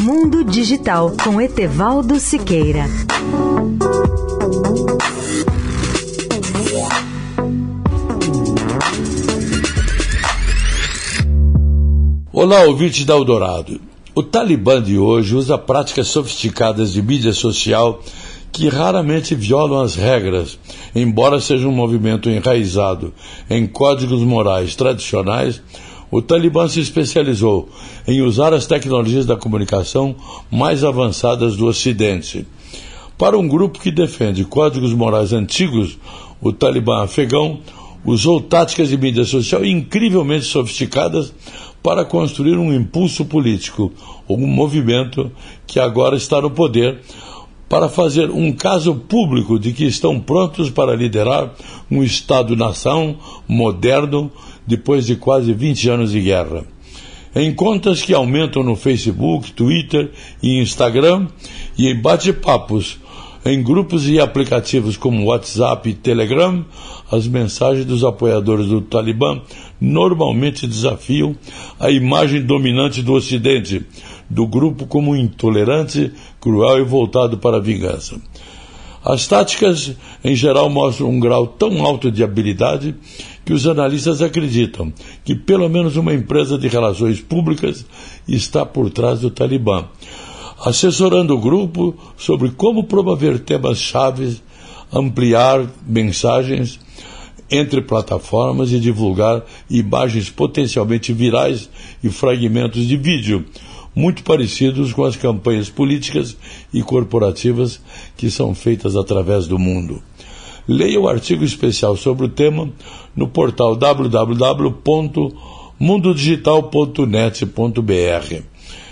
Mundo Digital com Etevaldo Siqueira. Olá, ouvinte da Eldorado. O Talibã de hoje usa práticas sofisticadas de mídia social que raramente violam as regras, embora seja um movimento enraizado em códigos morais tradicionais o Talibã se especializou em usar as tecnologias da comunicação mais avançadas do Ocidente. Para um grupo que defende códigos morais antigos, o Talibã afegão usou táticas de mídia social incrivelmente sofisticadas para construir um impulso político, um movimento que agora está no poder, para fazer um caso público de que estão prontos para liderar um Estado-nação moderno depois de quase 20 anos de guerra. Em contas que aumentam no Facebook, Twitter e Instagram e em bate-papos em grupos e aplicativos como WhatsApp e Telegram, as mensagens dos apoiadores do Talibã normalmente desafiam a imagem dominante do Ocidente, do grupo como intolerante, cruel e voltado para a vingança. As táticas, em geral, mostram um grau tão alto de habilidade que os analistas acreditam que pelo menos uma empresa de relações públicas está por trás do Talibã, assessorando o grupo sobre como promover temas chaves, ampliar mensagens entre plataformas e divulgar imagens potencialmente virais e fragmentos de vídeo, muito parecidos com as campanhas políticas e corporativas que são feitas através do mundo. Leia o artigo especial sobre o tema no portal www.mundodigital.net.br.